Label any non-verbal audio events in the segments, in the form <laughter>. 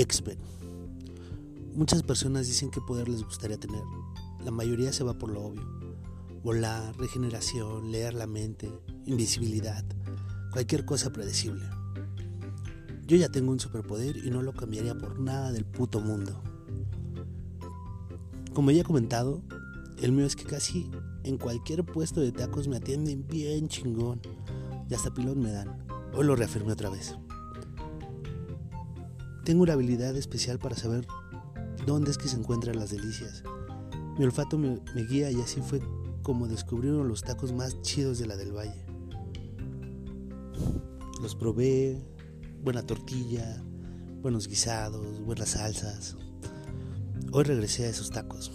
X-Men. Muchas personas dicen qué poder les gustaría tener. La mayoría se va por lo obvio. Volar, regeneración, leer la mente, invisibilidad, cualquier cosa predecible. Yo ya tengo un superpoder y no lo cambiaría por nada del puto mundo. Como ya he comentado, el mío es que casi en cualquier puesto de tacos me atienden bien chingón y hasta pilón me dan. Hoy lo reafirmé otra vez. Tengo una habilidad especial para saber dónde es que se encuentran las delicias. Mi olfato me, guía y así fue como descubrí uno de los tacos más chidos de la del Valle. Los probé, buena tortilla, buenos guisados, buenas salsas. Hoy regresé a esos tacos.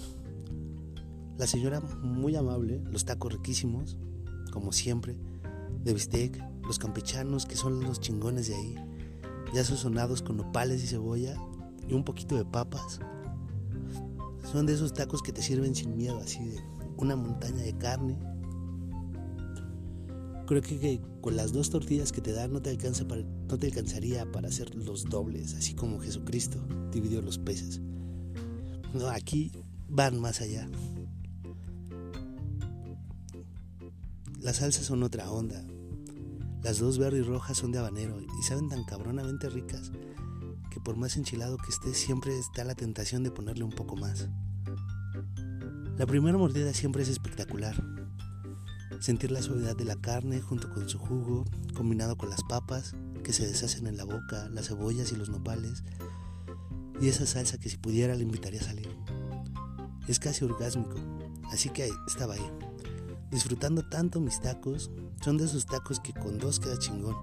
La señora muy amable, los tacos riquísimos, como siempre, de bistec, los campechanos que son los chingones de ahí, ya sazonados con nopales y cebolla y un poquito de papas. Son de esos tacos que te sirven sin miedo, así de una montaña de carne. Creo que, con las dos tortillas que te dan no te, alcanza para, no te alcanzaría para hacer los dobles, así como Jesucristo dividió los peces. No, aquí van más allá. Las salsas son otra onda. Las dos y rojas son de habanero y saben tan cabronamente ricas que por más enchilado que esté siempre está la tentación de ponerle un poco más. La primera mordida siempre es espectacular. Sentir la suavidad de la carne junto con su jugo, combinado con las papas que se deshacen en la boca, las cebollas y los nopales, y esa salsa que si pudiera le invitaría a salir. Es casi orgásmico, así que estaba ahí, disfrutando tanto mis tacos son de esos tacos que con dos queda chingón.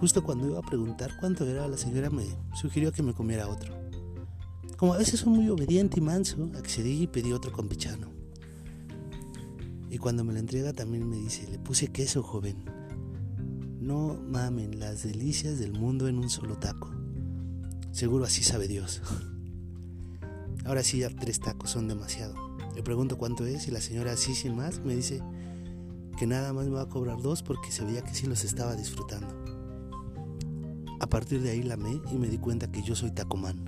Justo cuando iba a preguntar cuánto era, la señora me sugirió que me comiera otro. Como a veces soy muy obediente y manso, accedí y pedí otro con pichano. Y cuando me lo entrega también me dice, le puse queso, joven. No mamen las delicias del mundo en un solo taco. Seguro así sabe Dios. <laughs> Ahora sí, ya tres tacos son demasiado. Le pregunto cuánto es y la señora así sin más me dice que nada más me va a cobrar dos porque se veía que sí los estaba disfrutando. A partir de ahí la y me di cuenta que yo soy tacomán.